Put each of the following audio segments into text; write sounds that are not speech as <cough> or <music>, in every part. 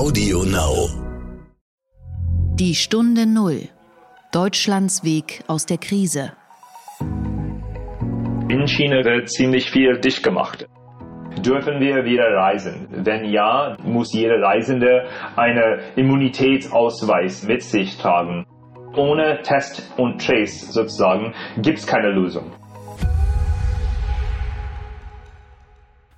Audio Now. Die Stunde Null. Deutschlands Weg aus der Krise. In China wird ziemlich viel dicht gemacht. Dürfen wir wieder reisen? Wenn ja, muss jeder Reisende einen Immunitätsausweis mit sich tragen. Ohne Test und Trace sozusagen gibt es keine Lösung.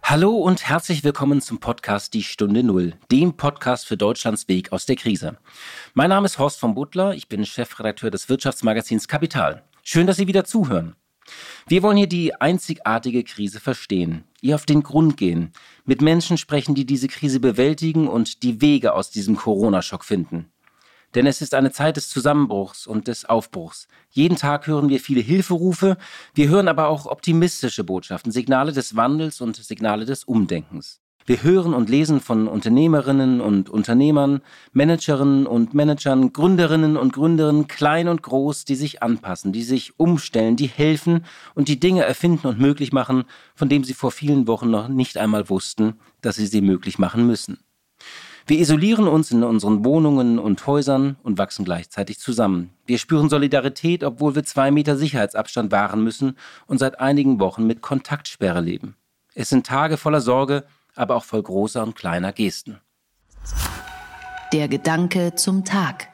Hallo und herzlich willkommen zum Podcast Die Stunde Null, dem Podcast für Deutschlands Weg aus der Krise. Mein Name ist Horst von Butler, ich bin Chefredakteur des Wirtschaftsmagazins Kapital. Schön, dass Sie wieder zuhören. Wir wollen hier die einzigartige Krise verstehen, ihr auf den Grund gehen, mit Menschen sprechen, die diese Krise bewältigen und die Wege aus diesem Corona-Schock finden. Denn es ist eine Zeit des Zusammenbruchs und des Aufbruchs. Jeden Tag hören wir viele Hilferufe, wir hören aber auch optimistische Botschaften, Signale des Wandels und Signale des Umdenkens. Wir hören und lesen von Unternehmerinnen und Unternehmern, Managerinnen und Managern, Gründerinnen und Gründerinnen, klein und groß, die sich anpassen, die sich umstellen, die helfen und die Dinge erfinden und möglich machen, von dem sie vor vielen Wochen noch nicht einmal wussten, dass sie sie möglich machen müssen. Wir isolieren uns in unseren Wohnungen und Häusern und wachsen gleichzeitig zusammen. Wir spüren Solidarität, obwohl wir zwei Meter Sicherheitsabstand wahren müssen und seit einigen Wochen mit Kontaktsperre leben. Es sind Tage voller Sorge, aber auch voll großer und kleiner Gesten. Der Gedanke zum Tag.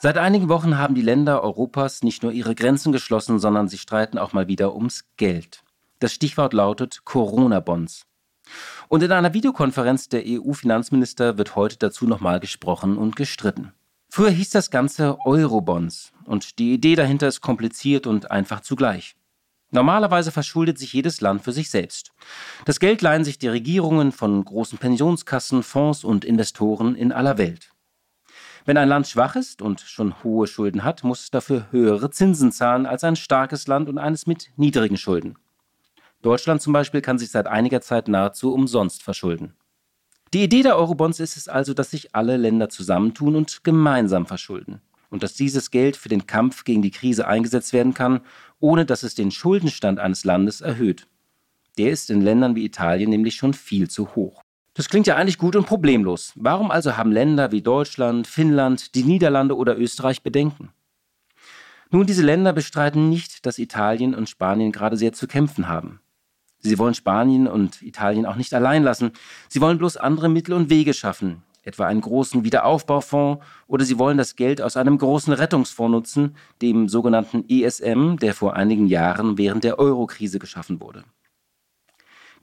Seit einigen Wochen haben die Länder Europas nicht nur ihre Grenzen geschlossen, sondern sie streiten auch mal wieder ums Geld. Das Stichwort lautet Corona-Bonds. Und in einer Videokonferenz der EU-Finanzminister wird heute dazu nochmal gesprochen und gestritten. Früher hieß das Ganze Eurobonds und die Idee dahinter ist kompliziert und einfach zugleich. Normalerweise verschuldet sich jedes Land für sich selbst. Das Geld leihen sich die Regierungen von großen Pensionskassen, Fonds und Investoren in aller Welt. Wenn ein Land schwach ist und schon hohe Schulden hat, muss es dafür höhere Zinsen zahlen als ein starkes Land und eines mit niedrigen Schulden. Deutschland zum Beispiel kann sich seit einiger Zeit nahezu umsonst verschulden. Die Idee der Eurobonds ist es also, dass sich alle Länder zusammentun und gemeinsam verschulden. Und dass dieses Geld für den Kampf gegen die Krise eingesetzt werden kann, ohne dass es den Schuldenstand eines Landes erhöht. Der ist in Ländern wie Italien nämlich schon viel zu hoch. Das klingt ja eigentlich gut und problemlos. Warum also haben Länder wie Deutschland, Finnland, die Niederlande oder Österreich Bedenken? Nun, diese Länder bestreiten nicht, dass Italien und Spanien gerade sehr zu kämpfen haben. Sie wollen Spanien und Italien auch nicht allein lassen. Sie wollen bloß andere Mittel und Wege schaffen, etwa einen großen Wiederaufbaufonds oder sie wollen das Geld aus einem großen Rettungsfonds nutzen, dem sogenannten ESM, der vor einigen Jahren während der Eurokrise geschaffen wurde.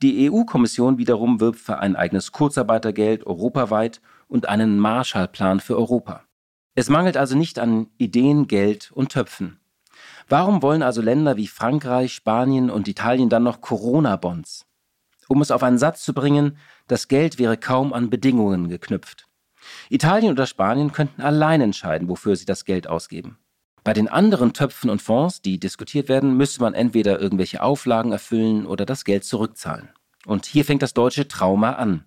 Die EU-Kommission wiederum wirbt für ein eigenes Kurzarbeitergeld europaweit und einen Marshallplan für Europa. Es mangelt also nicht an Ideen, Geld und Töpfen. Warum wollen also Länder wie Frankreich, Spanien und Italien dann noch Corona-Bonds? Um es auf einen Satz zu bringen, das Geld wäre kaum an Bedingungen geknüpft. Italien oder Spanien könnten allein entscheiden, wofür sie das Geld ausgeben. Bei den anderen Töpfen und Fonds, die diskutiert werden, müsste man entweder irgendwelche Auflagen erfüllen oder das Geld zurückzahlen. Und hier fängt das deutsche Trauma an.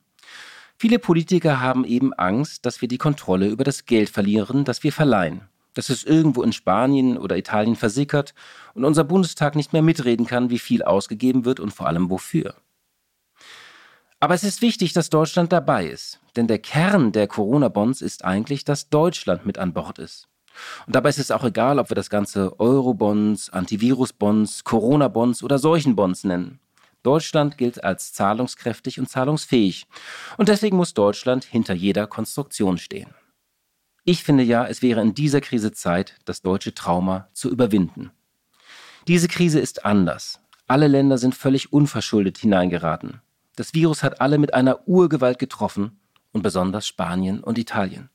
Viele Politiker haben eben Angst, dass wir die Kontrolle über das Geld verlieren, das wir verleihen dass es irgendwo in Spanien oder Italien versickert und unser Bundestag nicht mehr mitreden kann, wie viel ausgegeben wird und vor allem wofür. Aber es ist wichtig, dass Deutschland dabei ist, denn der Kern der Corona-Bonds ist eigentlich, dass Deutschland mit an Bord ist. Und dabei ist es auch egal, ob wir das Ganze Euro-Bonds, Antivirus-Bonds, Corona-Bonds oder Seuchen-Bonds nennen. Deutschland gilt als zahlungskräftig und zahlungsfähig. Und deswegen muss Deutschland hinter jeder Konstruktion stehen. Ich finde ja, es wäre in dieser Krise Zeit, das deutsche Trauma zu überwinden. Diese Krise ist anders. Alle Länder sind völlig unverschuldet hineingeraten. Das Virus hat alle mit einer Urgewalt getroffen und besonders Spanien und Italien.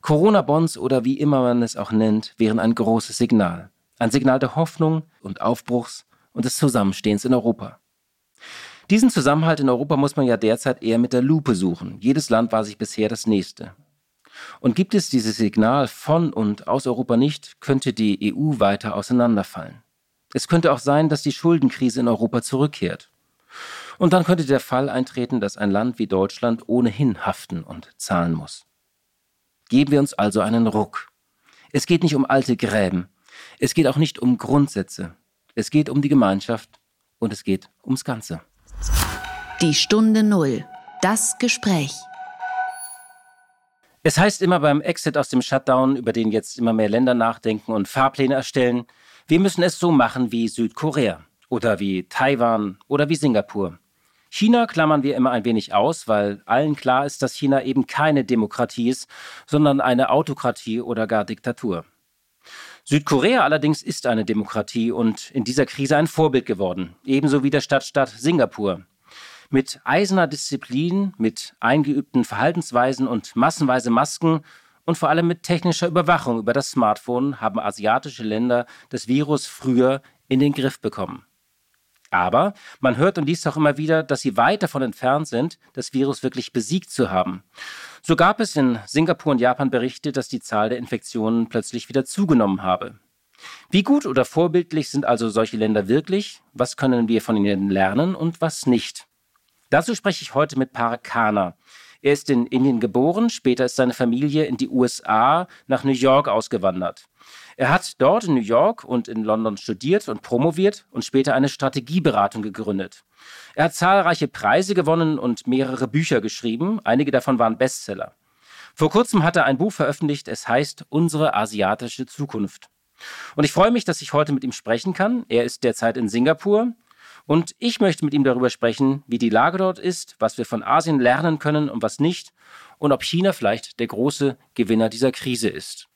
Corona-Bonds oder wie immer man es auch nennt, wären ein großes Signal. Ein Signal der Hoffnung und Aufbruchs und des Zusammenstehens in Europa. Diesen Zusammenhalt in Europa muss man ja derzeit eher mit der Lupe suchen. Jedes Land war sich bisher das nächste. Und gibt es dieses Signal von und aus Europa nicht, könnte die EU weiter auseinanderfallen. Es könnte auch sein, dass die Schuldenkrise in Europa zurückkehrt. Und dann könnte der Fall eintreten, dass ein Land wie Deutschland ohnehin haften und zahlen muss. Geben wir uns also einen Ruck. Es geht nicht um alte Gräben. Es geht auch nicht um Grundsätze. Es geht um die Gemeinschaft und es geht ums Ganze. Die Stunde Null. Das Gespräch. Es heißt immer beim Exit aus dem Shutdown, über den jetzt immer mehr Länder nachdenken und Fahrpläne erstellen, wir müssen es so machen wie Südkorea oder wie Taiwan oder wie Singapur. China klammern wir immer ein wenig aus, weil allen klar ist, dass China eben keine Demokratie ist, sondern eine Autokratie oder gar Diktatur. Südkorea allerdings ist eine Demokratie und in dieser Krise ein Vorbild geworden, ebenso wie der Stadtstaat Singapur. Mit eiserner Disziplin, mit eingeübten Verhaltensweisen und massenweise Masken und vor allem mit technischer Überwachung über das Smartphone haben asiatische Länder das Virus früher in den Griff bekommen. Aber man hört und liest auch immer wieder, dass sie weit davon entfernt sind, das Virus wirklich besiegt zu haben. So gab es in Singapur und Japan Berichte, dass die Zahl der Infektionen plötzlich wieder zugenommen habe. Wie gut oder vorbildlich sind also solche Länder wirklich? Was können wir von ihnen lernen und was nicht? Dazu spreche ich heute mit Parag Khanna. Er ist in Indien geboren, später ist seine Familie in die USA nach New York ausgewandert. Er hat dort in New York und in London studiert und promoviert und später eine Strategieberatung gegründet. Er hat zahlreiche Preise gewonnen und mehrere Bücher geschrieben, einige davon waren Bestseller. Vor kurzem hat er ein Buch veröffentlicht, es heißt Unsere asiatische Zukunft. Und ich freue mich, dass ich heute mit ihm sprechen kann. Er ist derzeit in Singapur. Und ich möchte mit ihm darüber sprechen, wie die Lage dort ist, was wir von Asien lernen können und was nicht und ob China vielleicht der große Gewinner dieser Krise ist.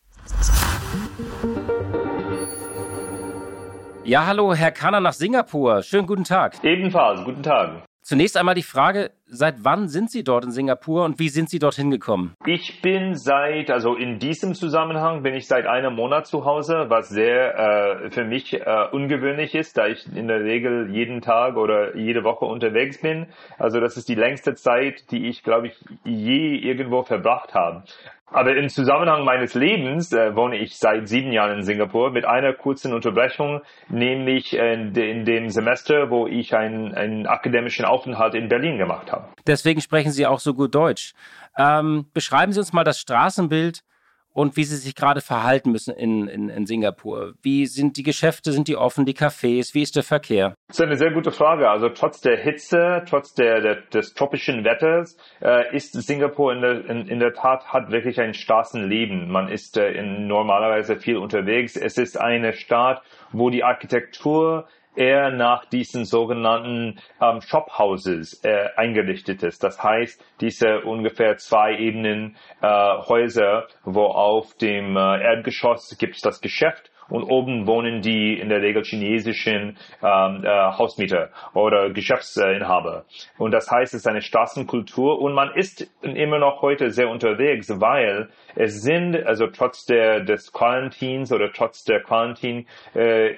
Ja, hallo, Herr Kanner nach Singapur. Schönen guten Tag. Ebenfalls, guten Tag. Zunächst einmal die Frage, seit wann sind Sie dort in Singapur und wie sind Sie dorthin gekommen? Ich bin seit, also in diesem Zusammenhang bin ich seit einem Monat zu Hause, was sehr äh, für mich äh, ungewöhnlich ist, da ich in der Regel jeden Tag oder jede Woche unterwegs bin. Also das ist die längste Zeit, die ich, glaube ich, je irgendwo verbracht habe. Aber im Zusammenhang meines Lebens äh, wohne ich seit sieben Jahren in Singapur mit einer kurzen Unterbrechung, nämlich in, in dem Semester, wo ich einen, einen akademischen Aufenthalt in Berlin gemacht habe. Deswegen sprechen Sie auch so gut Deutsch. Ähm, beschreiben Sie uns mal das Straßenbild und wie sie sich gerade verhalten müssen in, in, in Singapur. Wie sind die Geschäfte, sind die offen, die Cafés, wie ist der Verkehr? Das ist eine sehr gute Frage. Also trotz der Hitze, trotz der, der des tropischen Wetters äh, ist Singapur in der, in, in der Tat hat wirklich ein Straßenleben. Man ist äh, in normalerweise viel unterwegs. Es ist eine Stadt, wo die Architektur eher nach diesen sogenannten ähm, Shophouses äh, eingerichtet ist. Das heißt, diese ungefähr zwei Ebenen äh, Häuser, wo auf dem äh, Erdgeschoss gibt es das Geschäft und oben wohnen die in der Regel chinesischen ähm, äh, Hausmieter oder Geschäftsinhaber. Und das heißt, es ist eine Straßenkultur und man ist immer noch heute sehr unterwegs, weil es sind, also trotz der, des Quarantins oder trotz der Quarantin, äh,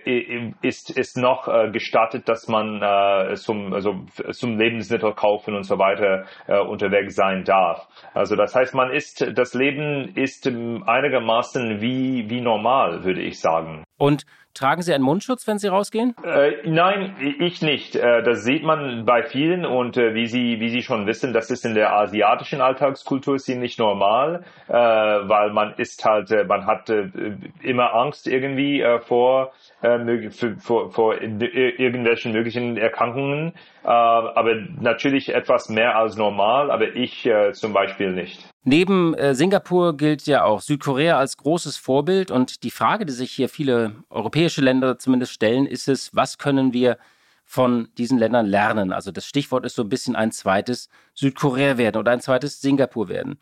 ist, ist noch äh, gestattet, dass man äh, zum, also zum Lebensmittel kaufen und so weiter äh, unterwegs sein darf. Also das heißt, man ist, das Leben ist einigermaßen wie, wie normal, würde ich sagen. Und Tragen Sie einen Mundschutz, wenn Sie rausgehen? Äh, nein, ich nicht. Äh, das sieht man bei vielen und äh, wie Sie wie Sie schon wissen, das ist in der asiatischen Alltagskultur ziemlich normal, äh, weil man ist halt, man hat immer Angst irgendwie vor, vor, vor irgendwelchen möglichen Erkrankungen, aber natürlich etwas mehr als normal, aber ich zum Beispiel nicht. Neben Singapur gilt ja auch Südkorea als großes Vorbild und die Frage, die sich hier viele europäische Länder zumindest stellen, ist es, was können wir von diesen Ländern lernen? Also das Stichwort ist so ein bisschen ein zweites Südkorea werden oder ein zweites Singapur werden.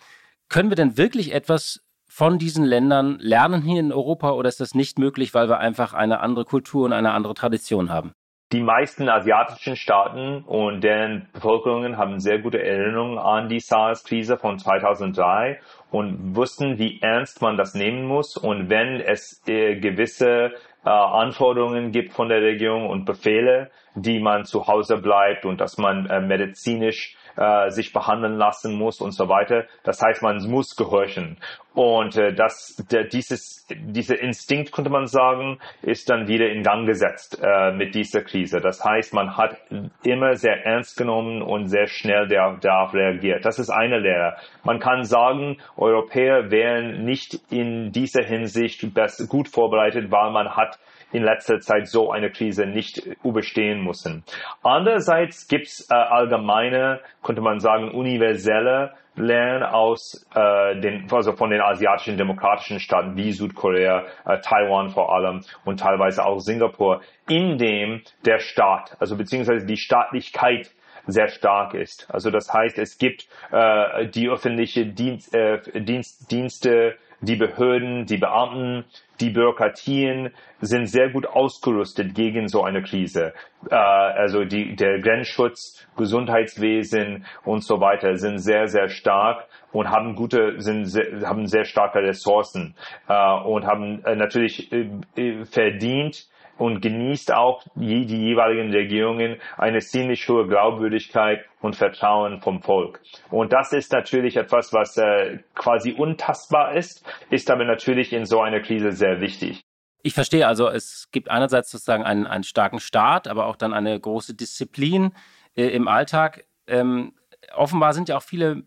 Können wir denn wirklich etwas von diesen Ländern lernen hier in Europa oder ist das nicht möglich, weil wir einfach eine andere Kultur und eine andere Tradition haben? Die meisten asiatischen Staaten und deren Bevölkerungen haben sehr gute Erinnerungen an die SARS-Krise von 2003 und wussten, wie ernst man das nehmen muss. Und wenn es äh, gewisse Anforderungen gibt von der Regierung und Befehle, die man zu Hause bleibt und dass man äh, medizinisch äh, sich behandeln lassen muss und so weiter. Das heißt, man muss gehorchen. Und äh, das, der, dieses, dieser Instinkt, könnte man sagen, ist dann wieder in Gang gesetzt äh, mit dieser Krise. Das heißt, man hat immer sehr ernst genommen und sehr schnell darauf, reagiert. Das ist eine Lehre. Man kann sagen, Europäer wären nicht in dieser Hinsicht gut vorbereitet, weil man hat in letzter Zeit so eine Krise nicht überstehen müssen. Andererseits gibt es äh, allgemeine, könnte man sagen, universelle lernen aus äh, den, also von den asiatischen demokratischen Staaten wie Südkorea, äh, Taiwan vor allem und teilweise auch Singapur, in dem der Staat, also beziehungsweise die Staatlichkeit sehr stark ist. Also das heißt, es gibt äh, die öffentliche Dienst, äh, Dienst, Dienste, die Behörden, die Beamten, die Bürokratien sind sehr gut ausgerüstet gegen so eine Krise. Äh, also die, der Grenzschutz, Gesundheitswesen und so weiter sind sehr, sehr stark und haben gute, sind sehr, haben sehr starke Ressourcen äh, und haben äh, natürlich äh, äh, verdient, und genießt auch die, jeweiligen Regierungen eine ziemlich hohe Glaubwürdigkeit und Vertrauen vom Volk. Und das ist natürlich etwas, was äh, quasi untastbar ist, ist aber natürlich in so einer Krise sehr wichtig. Ich verstehe also, es gibt einerseits sozusagen einen, einen starken Staat, aber auch dann eine große Disziplin äh, im Alltag. Ähm, offenbar sind ja auch viele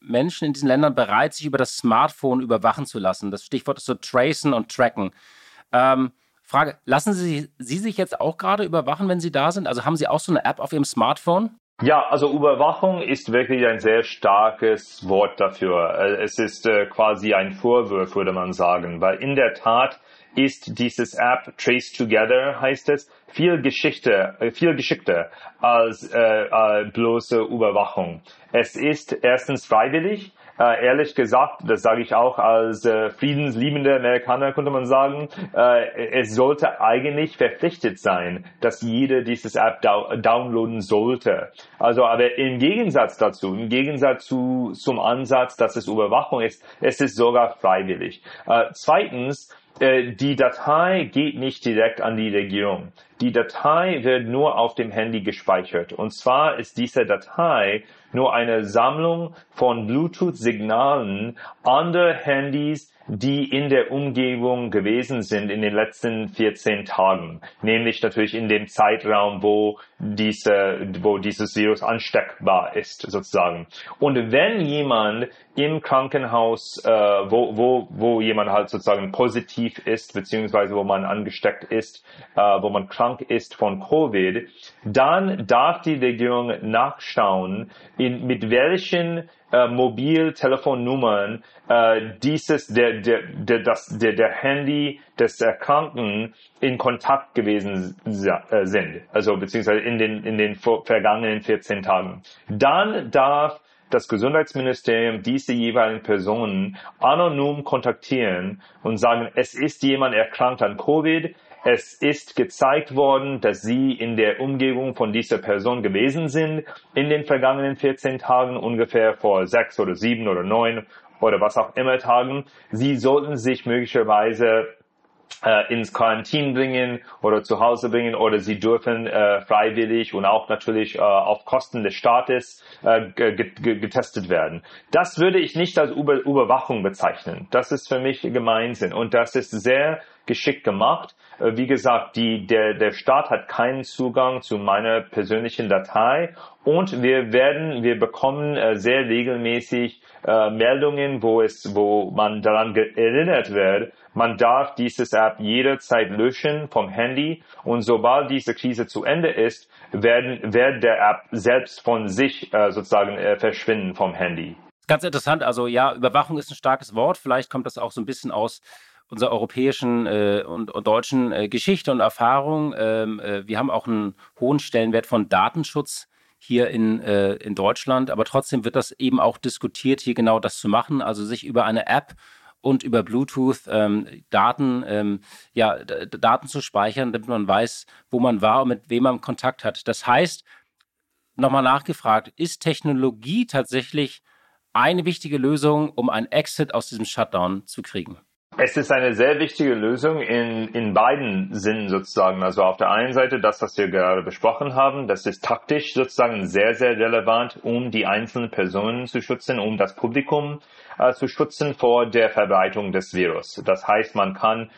Menschen in diesen Ländern bereit, sich über das Smartphone überwachen zu lassen. Das Stichwort ist so tracen und tracken. Ähm, Frage, lassen Sie, Sie sich jetzt auch gerade überwachen, wenn Sie da sind? Also haben Sie auch so eine App auf Ihrem Smartphone? Ja, also Überwachung ist wirklich ein sehr starkes Wort dafür. Äh, es ist äh, quasi ein Vorwurf, würde man sagen, weil in der Tat ist dieses App Trace Together, heißt es, viel Geschichte, äh, viel geschickter als äh, bloße Überwachung. Es ist erstens freiwillig, äh, ehrlich gesagt, das sage ich auch als äh, friedensliebender Amerikaner, könnte man sagen, äh, es sollte eigentlich verpflichtet sein, dass jeder dieses App downloaden sollte. Also, aber im Gegensatz dazu, im Gegensatz zu, zum Ansatz, dass es Überwachung ist, es ist sogar freiwillig. Äh, zweitens, äh, die Datei geht nicht direkt an die Regierung. Die Datei wird nur auf dem Handy gespeichert. Und zwar ist diese Datei nur eine Sammlung von Bluetooth-Signalen anderer Handys, die in der Umgebung gewesen sind in den letzten 14 Tagen. Nämlich natürlich in dem Zeitraum, wo diese, wo dieses Virus ansteckbar ist, sozusagen. Und wenn jemand im Krankenhaus, äh, wo, wo, wo jemand halt sozusagen positiv ist, beziehungsweise wo man angesteckt ist, äh, wo man krank ist von Covid, dann darf die Regierung nachschauen, in, mit welchen äh, Mobiltelefonnummern äh, dieses der der der das der der Handy des Erkrankten in Kontakt gewesen äh, sind, also beziehungsweise in den in den vergangenen 14 Tagen. Dann darf das Gesundheitsministerium diese jeweiligen Personen anonym kontaktieren und sagen, es ist jemand erkrankt an Covid, es ist gezeigt worden, dass Sie in der Umgebung von dieser Person gewesen sind in den vergangenen 14 Tagen, ungefähr vor sechs oder sieben oder neun oder was auch immer Tagen. Sie sollten sich möglicherweise äh, ins Quarantin bringen oder zu Hause bringen oder sie dürfen äh, freiwillig und auch natürlich äh, auf Kosten des Staates äh, getestet werden. Das würde ich nicht als Über Überwachung bezeichnen. Das ist für mich Gemeinsinn und das ist sehr geschickt gemacht. Äh, wie gesagt, die, der, der Staat hat keinen Zugang zu meiner persönlichen Datei und wir werden, wir bekommen äh, sehr regelmäßig äh, Meldungen, wo es, wo man daran erinnert wird, man darf dieses App jederzeit löschen vom Handy und sobald diese Krise zu Ende ist, werden, wird der App selbst von sich äh, sozusagen äh, verschwinden vom Handy. Ganz interessant. Also ja, Überwachung ist ein starkes Wort. Vielleicht kommt das auch so ein bisschen aus unserer europäischen äh, und, und, deutschen äh, Geschichte und Erfahrung. Ähm, äh, wir haben auch einen hohen Stellenwert von Datenschutz hier in, äh, in Deutschland, aber trotzdem wird das eben auch diskutiert, hier genau das zu machen, also sich über eine App und über Bluetooth ähm, Daten, ähm, ja, Daten zu speichern, damit man weiß, wo man war und mit wem man Kontakt hat. Das heißt, nochmal nachgefragt, ist Technologie tatsächlich eine wichtige Lösung, um ein Exit aus diesem Shutdown zu kriegen? Es ist eine sehr wichtige Lösung in, in beiden Sinnen sozusagen. Also auf der einen Seite das, was wir gerade besprochen haben, das ist taktisch sozusagen sehr, sehr relevant, um die einzelnen Personen zu schützen, um das Publikum äh, zu schützen vor der Verbreitung des Virus. Das heißt, man kann,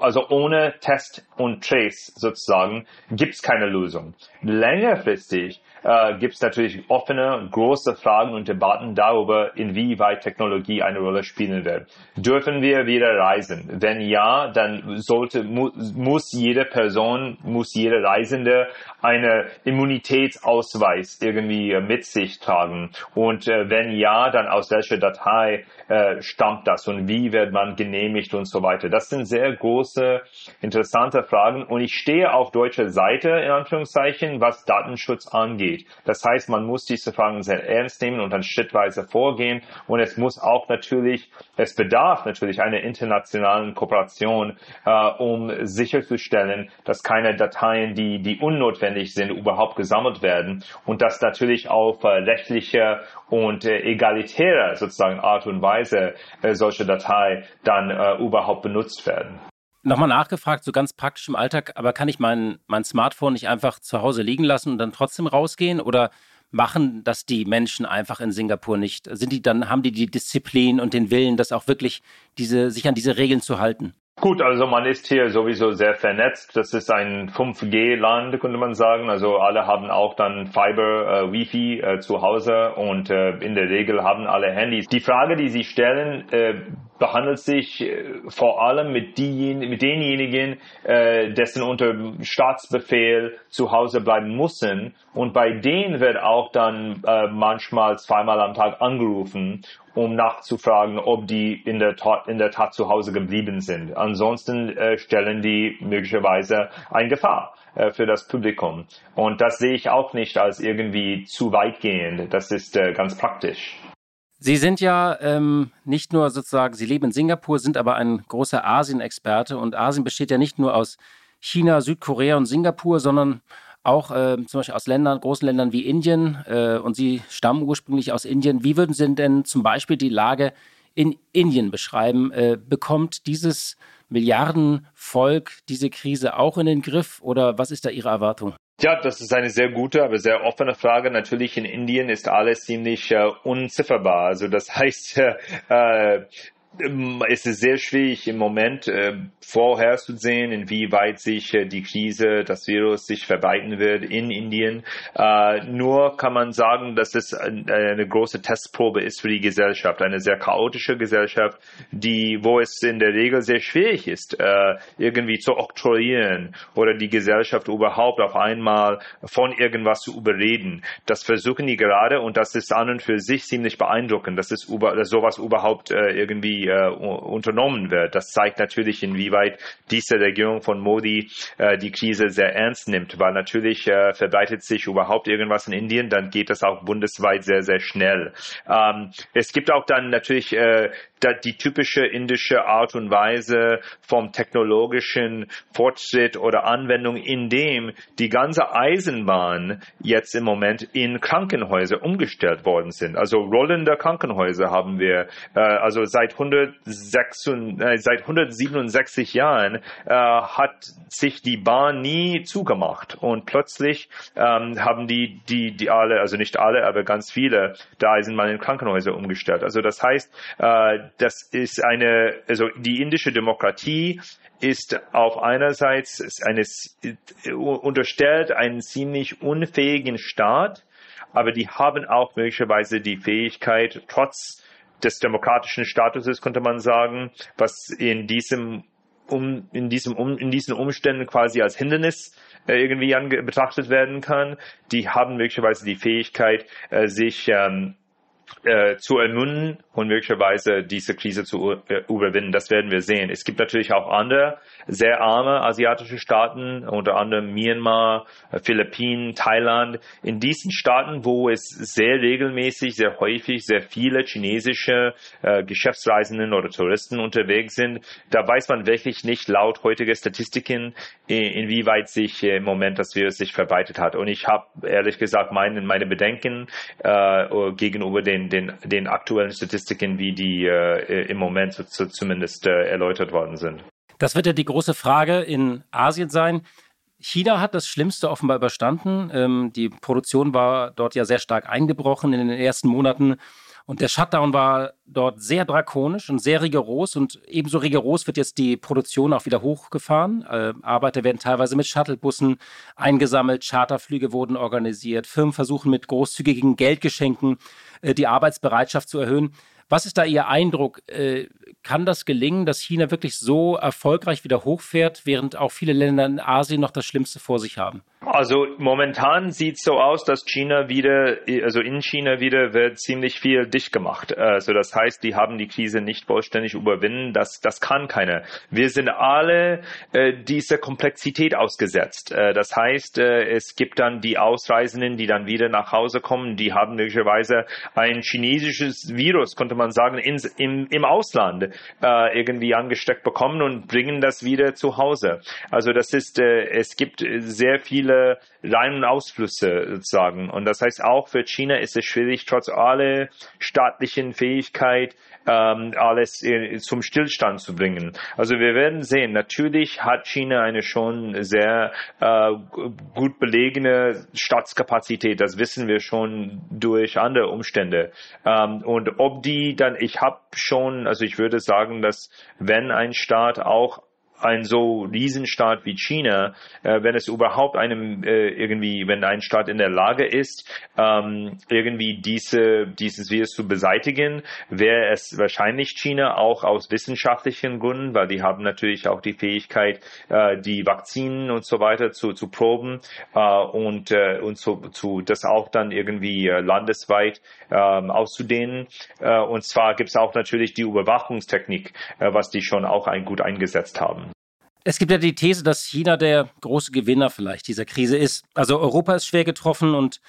also ohne Test und Trace sozusagen, gibt es keine Lösung. Längerfristig äh, gibt es natürlich offene, große Fragen und Debatten darüber, inwieweit Technologie eine Rolle spielen wird. Dürfen wir wieder reisen? Wenn ja, dann sollte, mu muss jede Person, muss jede Reisende eine Immunitätsausweis irgendwie mit sich tragen. Und äh, wenn ja, dann aus welcher Datei äh, stammt das und wie wird man genehmigt und so weiter. Das sind sehr große, interessante Fragen und ich stehe auf deutscher Seite in Anführungszeichen, was Datenschutz angeht. Das heißt, man muss diese Fragen sehr ernst nehmen und dann schrittweise vorgehen. Und es muss auch natürlich, es bedarf natürlich einer internationalen Kooperation, äh, um sicherzustellen, dass keine Dateien, die, die unnotwendig sind, überhaupt gesammelt werden. Und dass natürlich auf äh, rechtliche und äh, egalitäre sozusagen Art und Weise äh, solche Datei dann äh, überhaupt benutzt werden. Nochmal nachgefragt, so ganz praktisch im Alltag, aber kann ich mein, mein Smartphone nicht einfach zu Hause liegen lassen und dann trotzdem rausgehen? Oder machen das die Menschen einfach in Singapur nicht? Sind die dann, haben die die Disziplin und den Willen, das auch wirklich diese, sich an diese Regeln zu halten? Gut, also man ist hier sowieso sehr vernetzt. Das ist ein 5G-Land, könnte man sagen. Also alle haben auch dann Fiber, äh, Wi-Fi äh, zu Hause und äh, in der Regel haben alle Handys. Die Frage, die Sie stellen, äh, behandelt sich äh, vor allem mit, mit denjenigen, äh, dessen unter Staatsbefehl zu Hause bleiben müssen. Und bei denen wird auch dann äh, manchmal zweimal am Tag angerufen, um nachzufragen, ob die in der Tat, in der Tat zu Hause geblieben sind. Ansonsten äh, stellen die möglicherweise eine Gefahr äh, für das Publikum. Und das sehe ich auch nicht als irgendwie zu weitgehend. Das ist äh, ganz praktisch. Sie sind ja ähm, nicht nur sozusagen, Sie leben in Singapur, sind aber ein großer Asien-Experte und Asien besteht ja nicht nur aus China, Südkorea und Singapur, sondern auch äh, zum Beispiel aus Ländern, großen Ländern wie Indien äh, und Sie stammen ursprünglich aus Indien. Wie würden Sie denn zum Beispiel die Lage in Indien beschreiben? Äh, bekommt dieses Milliardenvolk diese Krise auch in den Griff oder was ist da Ihre Erwartung? Ja, das ist eine sehr gute, aber sehr offene Frage. Natürlich in Indien ist alles ziemlich äh, unzifferbar. Also das <laughs> heißt, äh, ähm, es ist sehr schwierig im Moment äh, vorherzusehen, inwieweit sich äh, die Krise, das Virus sich verbreiten wird in Indien. Äh, nur kann man sagen, dass es eine große Testprobe ist für die Gesellschaft, eine sehr chaotische Gesellschaft, die, wo es in der Regel sehr schwierig ist, irgendwie zu oktroyieren oder die Gesellschaft überhaupt auf einmal von irgendwas zu überreden. Das versuchen die gerade und das ist an und für sich ziemlich beeindruckend, dass es dass sowas überhaupt äh, irgendwie äh, unternommen wird. Das zeigt natürlich, inwieweit diese Regierung von Modi äh, die Krise sehr ernst nimmt, weil natürlich äh, verbreitet sich überhaupt irgendwas in Indien, dann geht das auch bundesweit sehr, sehr schnell. Ähm, es gibt auch dann natürlich äh, die typische indische Art und Weise vom technologischen Fortschritt oder Anwendung, in dem die ganze Eisenbahn jetzt im Moment in Krankenhäuser umgestellt worden sind. Also rollende Krankenhäuser haben wir, äh, also seit, 106, äh, seit 167 Jahren äh, hat sich die Bahn nie zugemacht und plötzlich ähm, haben die, die, die alle, also nicht alle, aber ganz viele der Eisenbahn in Krankenhäuser umgestellt. Also das heißt, äh, das ist eine, also die indische Demokratie ist auf einerseits eines unterstellt einen ziemlich unfähigen Staat, aber die haben auch möglicherweise die Fähigkeit, trotz des demokratischen Statuses, könnte man sagen, was in diesem um in diesem um in diesen Umständen quasi als Hindernis äh, irgendwie betrachtet werden kann. Die haben möglicherweise die Fähigkeit, äh, sich ähm, äh, zu ermunden und möglicherweise diese Krise zu äh, überwinden. Das werden wir sehen. Es gibt natürlich auch andere sehr arme asiatische Staaten, unter anderem Myanmar, äh, Philippinen, Thailand. In diesen Staaten, wo es sehr regelmäßig, sehr häufig, sehr viele chinesische äh, Geschäftsreisenden oder Touristen unterwegs sind, da weiß man wirklich nicht laut heutiger Statistiken, inwieweit sich im Moment das Virus sich verbreitet hat. Und ich habe ehrlich gesagt meine, meine Bedenken äh, gegenüber den, den, den aktuellen Statistiken, wie die äh, im Moment so, so zumindest äh, erläutert worden sind. Das wird ja die große Frage in Asien sein. China hat das Schlimmste offenbar überstanden. Ähm, die Produktion war dort ja sehr stark eingebrochen in den ersten Monaten. Und der Shutdown war dort sehr drakonisch und sehr rigoros. Und ebenso rigoros wird jetzt die Produktion auch wieder hochgefahren. Äh, Arbeiter werden teilweise mit Shuttlebussen eingesammelt, Charterflüge wurden organisiert, Firmen versuchen mit großzügigen Geldgeschenken äh, die Arbeitsbereitschaft zu erhöhen. Was ist da Ihr Eindruck? Äh, kann das gelingen, dass China wirklich so erfolgreich wieder hochfährt, während auch viele Länder in Asien noch das Schlimmste vor sich haben? Also momentan sieht so aus, dass China wieder, also in China wieder wird ziemlich viel dicht gemacht. Also das heißt, die haben die Krise nicht vollständig überwinden. Das, das kann keiner. Wir sind alle äh, dieser Komplexität ausgesetzt. Äh, das heißt, äh, es gibt dann die Ausreisenden, die dann wieder nach Hause kommen. Die haben möglicherweise ein chinesisches Virus, konnte man sagen, ins, im, im Ausland äh, irgendwie angesteckt bekommen und bringen das wieder zu Hause. Also das ist, äh, es gibt sehr viele viele Rein- und Ausflüsse sozusagen. Und das heißt auch für China ist es schwierig, trotz aller staatlichen Fähigkeit ähm, alles zum Stillstand zu bringen. Also wir werden sehen. Natürlich hat China eine schon sehr äh, gut belegene Staatskapazität. Das wissen wir schon durch andere Umstände. Ähm, und ob die dann, ich habe schon, also ich würde sagen, dass wenn ein Staat auch ein so Riesenstaat wie China, äh, wenn es überhaupt einem äh, irgendwie, wenn ein Staat in der Lage ist, ähm, irgendwie diese, dieses Virus zu beseitigen, wäre es wahrscheinlich China auch aus wissenschaftlichen Gründen, weil die haben natürlich auch die Fähigkeit, äh, die Vakzinen und so weiter zu, zu proben äh, und, äh, und zu, zu das auch dann irgendwie äh, landesweit äh, auszudehnen. Und zwar gibt es auch natürlich die Überwachungstechnik, was die schon auch ein, gut eingesetzt haben. Es gibt ja die These, dass China der große Gewinner vielleicht dieser Krise ist. Also Europa ist schwer getroffen und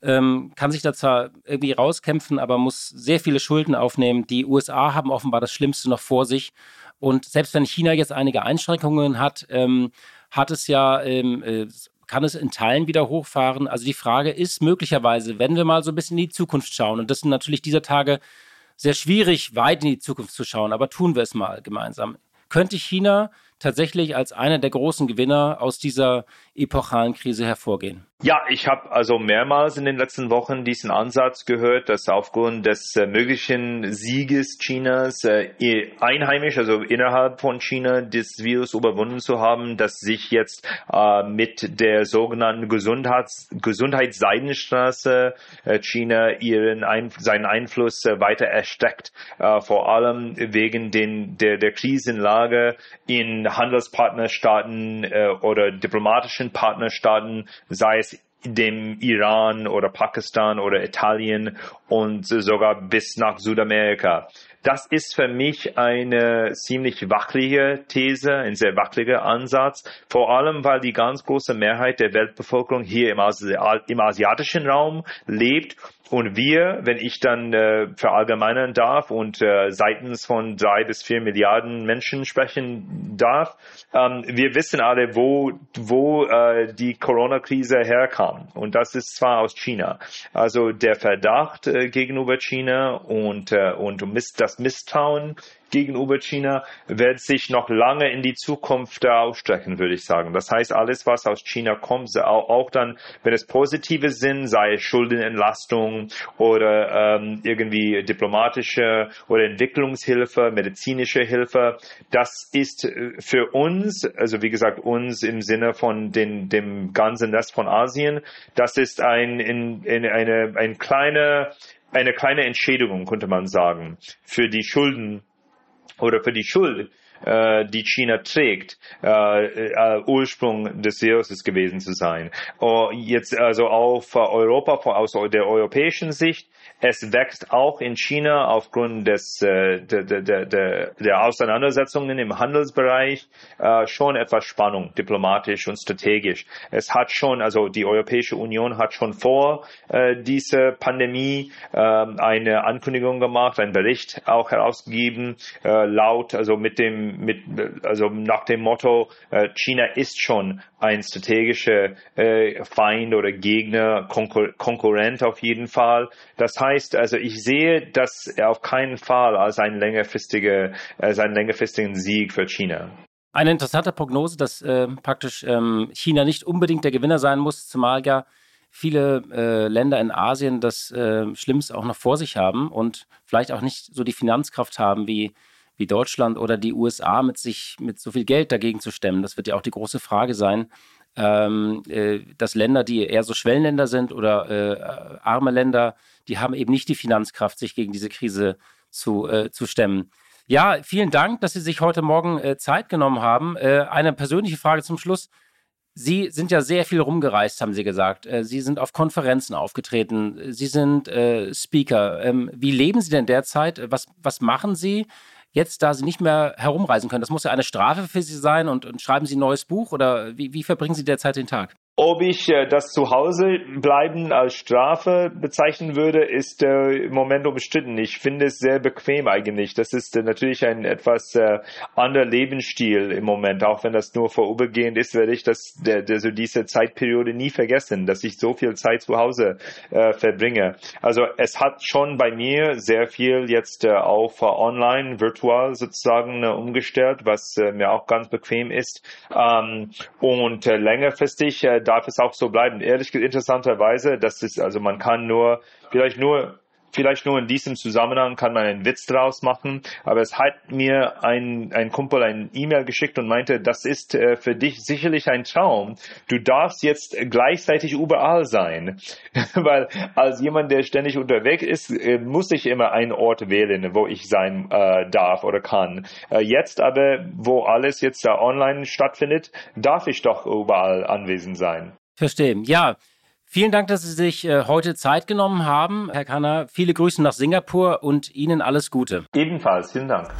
ähm, kann sich da zwar irgendwie rauskämpfen, aber muss sehr viele Schulden aufnehmen. Die USA haben offenbar das Schlimmste noch vor sich. Und selbst wenn China jetzt einige Einschränkungen hat, ähm, hat es ja, ähm, äh, kann es in Teilen wieder hochfahren. Also die Frage ist möglicherweise, wenn wir mal so ein bisschen in die Zukunft schauen, und das sind natürlich dieser Tage sehr schwierig, weit in die Zukunft zu schauen, aber tun wir es mal gemeinsam. Könnte China tatsächlich als einer der großen Gewinner aus dieser epochalen Krise hervorgehen? Ja, ich habe also mehrmals in den letzten Wochen diesen Ansatz gehört, dass aufgrund des äh, möglichen Sieges Chinas äh, einheimisch, also innerhalb von China, das Virus überwunden zu haben, dass sich jetzt äh, mit der sogenannten Gesundheits Gesundheitsseidenstraße äh, China ihren Ein seinen Einfluss äh, weiter erstreckt, äh, vor allem wegen den, der, der Krisenlage in Handelspartnerstaaten oder diplomatischen Partnerstaaten, sei es dem Iran oder Pakistan oder Italien und sogar bis nach Südamerika. Das ist für mich eine ziemlich wachliche These, ein sehr wachlicher Ansatz, vor allem weil die ganz große Mehrheit der Weltbevölkerung hier im, Asi im asiatischen Raum lebt und wir, wenn ich dann äh, verallgemeinern darf und äh, seitens von drei bis vier Milliarden Menschen sprechen darf, ähm, wir wissen alle, wo, wo äh, die Corona-Krise herkam. Und das ist zwar aus China. Also der Verdacht äh, gegenüber China und, äh, und das Misstrauen gegenüber China wird sich noch lange in die Zukunft ausstrecken, würde ich sagen. Das heißt, alles, was aus China kommt, auch dann, wenn es positive sind, sei es Schuldenentlastung oder ähm, irgendwie diplomatische oder Entwicklungshilfe, medizinische Hilfe, das ist äh, für uns, also wie gesagt, uns im Sinne von den, dem ganzen Rest von Asien, das ist ein, in, in eine, ein kleine, eine kleine Entschädigung, könnte man sagen, für die Schulden oder für die Schuld, äh, die China trägt, äh, äh, Ursprung des Viruses gewesen zu sein. Oh, jetzt also auf Europa, aus der europäischen Sicht, es wächst auch in China aufgrund des, äh, der, der, der, der Auseinandersetzungen im Handelsbereich äh, schon etwas Spannung, diplomatisch und strategisch. Es hat schon, also die Europäische Union hat schon vor äh, dieser Pandemie äh, eine Ankündigung gemacht, einen Bericht auch herausgegeben, äh, laut, also mit dem, mit, also nach dem Motto, äh, China ist schon ein strategischer äh, Feind oder Gegner, Konkur Konkurrent auf jeden Fall. Das heißt, also ich sehe das auf keinen Fall als einen längerfristigen, als einen längerfristigen Sieg für China. Eine interessante Prognose, dass äh, praktisch ähm, China nicht unbedingt der Gewinner sein muss, zumal ja viele äh, Länder in Asien das äh, Schlimmste auch noch vor sich haben und vielleicht auch nicht so die Finanzkraft haben wie, wie Deutschland oder die USA mit sich mit so viel Geld dagegen zu stemmen. Das wird ja auch die große Frage sein, ähm, äh, dass Länder, die eher so Schwellenländer sind oder äh, arme Länder, die haben eben nicht die Finanzkraft, sich gegen diese Krise zu, äh, zu stemmen. Ja, vielen Dank, dass Sie sich heute Morgen äh, Zeit genommen haben. Äh, eine persönliche Frage zum Schluss. Sie sind ja sehr viel rumgereist, haben Sie gesagt. Äh, Sie sind auf Konferenzen aufgetreten. Sie sind Speaker. Ähm, wie leben Sie denn derzeit? Was, was machen Sie? Jetzt, da Sie nicht mehr herumreisen können? Das muss ja eine Strafe für Sie sein und, und schreiben Sie ein neues Buch oder wie, wie verbringen Sie derzeit den Tag? Ob ich äh, das bleiben als Strafe bezeichnen würde, ist äh, im Moment umstritten. Ich finde es sehr bequem eigentlich. Das ist äh, natürlich ein etwas äh, anderer Lebensstil im Moment, auch wenn das nur vorübergehend ist, werde ich das der, der, so diese Zeitperiode nie vergessen, dass ich so viel Zeit zu Hause äh, verbringe. Also es hat schon bei mir sehr viel jetzt äh, auf online, virtual sozusagen äh, umgestellt, was äh, mir auch ganz bequem ist. Ähm, und äh, längerfristig äh, darf es auch so bleiben. Ehrlich interessanterweise, das ist, also man kann nur, vielleicht nur vielleicht nur in diesem Zusammenhang kann man einen Witz draus machen, aber es hat mir ein, ein Kumpel ein E-Mail geschickt und meinte, das ist äh, für dich sicherlich ein Traum. Du darfst jetzt gleichzeitig überall sein, <laughs> weil als jemand, der ständig unterwegs ist, äh, muss ich immer einen Ort wählen, wo ich sein äh, darf oder kann. Äh, jetzt aber, wo alles jetzt da online stattfindet, darf ich doch überall anwesend sein. Verstehen. Ja, Vielen Dank, dass Sie sich äh, heute Zeit genommen haben, Herr Kanner. Viele Grüße nach Singapur und Ihnen alles Gute. Ebenfalls, vielen Dank.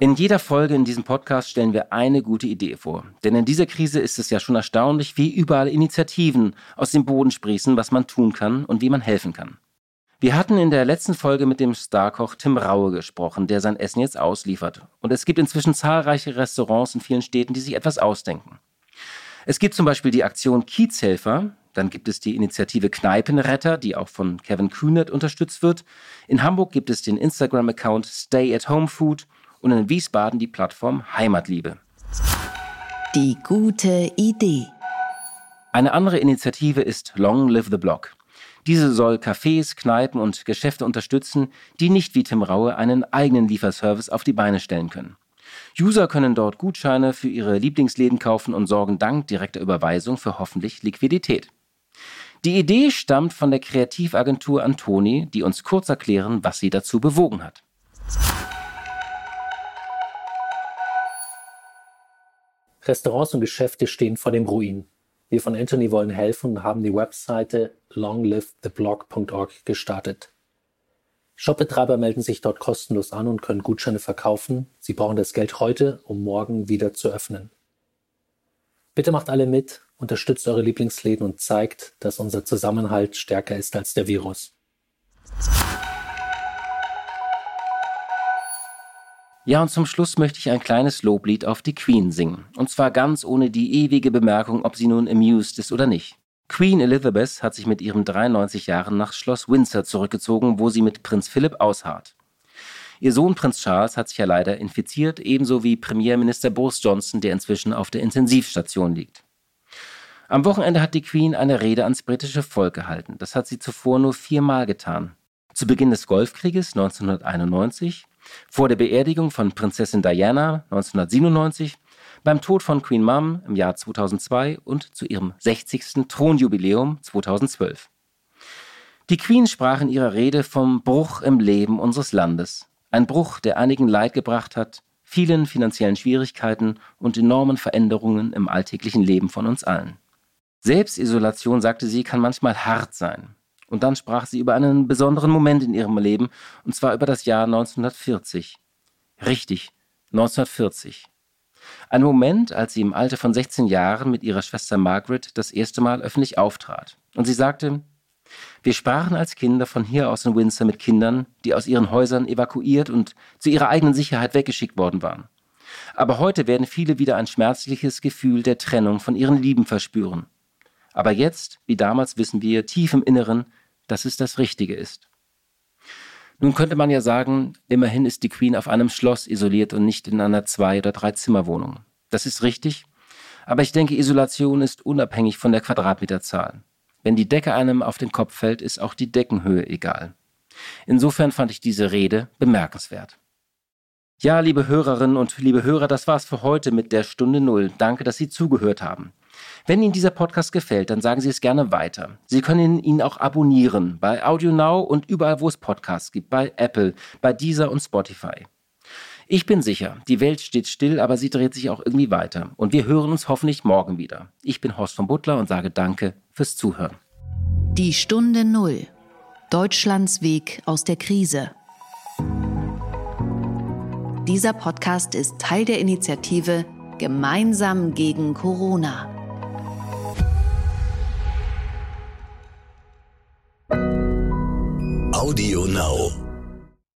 In jeder Folge in diesem Podcast stellen wir eine gute Idee vor. Denn in dieser Krise ist es ja schon erstaunlich, wie überall Initiativen aus dem Boden sprießen, was man tun kann und wie man helfen kann. Wir hatten in der letzten Folge mit dem Starkoch Tim Raue gesprochen, der sein Essen jetzt ausliefert. Und es gibt inzwischen zahlreiche Restaurants in vielen Städten, die sich etwas ausdenken. Es gibt zum Beispiel die Aktion Kiezhelfer, dann gibt es die Initiative Kneipenretter, die auch von Kevin Kühnert unterstützt wird. In Hamburg gibt es den Instagram-Account Stay at Home Food und in Wiesbaden die Plattform Heimatliebe. Die gute Idee. Eine andere Initiative ist Long Live the Block. Diese soll Cafés, Kneipen und Geschäfte unterstützen, die nicht wie Tim Raue einen eigenen Lieferservice auf die Beine stellen können. User können dort Gutscheine für ihre Lieblingsläden kaufen und sorgen dank direkter Überweisung für hoffentlich Liquidität. Die Idee stammt von der Kreativagentur Antoni, die uns kurz erklären, was sie dazu bewogen hat. Restaurants und Geschäfte stehen vor dem Ruin. Wir von Anthony wollen helfen und haben die Webseite longlivetheblock.org gestartet. Shopbetreiber melden sich dort kostenlos an und können Gutscheine verkaufen. Sie brauchen das Geld heute, um morgen wieder zu öffnen. Bitte macht alle mit, unterstützt eure Lieblingsläden und zeigt, dass unser Zusammenhalt stärker ist als der Virus. Ja, und zum Schluss möchte ich ein kleines Loblied auf die Queen singen. Und zwar ganz ohne die ewige Bemerkung, ob sie nun amused ist oder nicht. Queen Elizabeth hat sich mit ihren 93 Jahren nach Schloss Windsor zurückgezogen, wo sie mit Prinz Philipp ausharrt. Ihr Sohn Prinz Charles hat sich ja leider infiziert, ebenso wie Premierminister Boris Johnson, der inzwischen auf der Intensivstation liegt. Am Wochenende hat die Queen eine Rede ans britische Volk gehalten. Das hat sie zuvor nur viermal getan. Zu Beginn des Golfkrieges 1991, vor der Beerdigung von Prinzessin Diana 1997 beim Tod von Queen Mum im Jahr 2002 und zu ihrem 60. Thronjubiläum 2012. Die Queen sprach in ihrer Rede vom Bruch im Leben unseres Landes. Ein Bruch, der einigen Leid gebracht hat, vielen finanziellen Schwierigkeiten und enormen Veränderungen im alltäglichen Leben von uns allen. Selbstisolation, sagte sie, kann manchmal hart sein. Und dann sprach sie über einen besonderen Moment in ihrem Leben, und zwar über das Jahr 1940. Richtig, 1940. Ein Moment, als sie im Alter von 16 Jahren mit ihrer Schwester Margaret das erste Mal öffentlich auftrat. Und sie sagte, wir sprachen als Kinder von hier aus in Windsor mit Kindern, die aus ihren Häusern evakuiert und zu ihrer eigenen Sicherheit weggeschickt worden waren. Aber heute werden viele wieder ein schmerzliches Gefühl der Trennung von ihren Lieben verspüren. Aber jetzt, wie damals, wissen wir tief im Inneren, dass es das Richtige ist. Nun könnte man ja sagen, immerhin ist die Queen auf einem Schloss isoliert und nicht in einer Zwei- oder Drei-Zimmer-Wohnung. Das ist richtig, Aber ich denke, Isolation ist unabhängig von der Quadratmeterzahl. Wenn die Decke einem auf den Kopf fällt, ist auch die Deckenhöhe egal. Insofern fand ich diese Rede bemerkenswert. Ja, liebe Hörerinnen und liebe Hörer, das war's für heute mit der Stunde Null. Danke, dass Sie zugehört haben. Wenn Ihnen dieser Podcast gefällt, dann sagen Sie es gerne weiter. Sie können ihn auch abonnieren bei AudioNow und überall, wo es Podcasts gibt, bei Apple, bei Deezer und Spotify. Ich bin sicher, die Welt steht still, aber sie dreht sich auch irgendwie weiter. Und wir hören uns hoffentlich morgen wieder. Ich bin Horst von Butler und sage Danke fürs Zuhören. Die Stunde Null. Deutschlands Weg aus der Krise. Dieser Podcast ist Teil der Initiative Gemeinsam gegen Corona. Audio Now.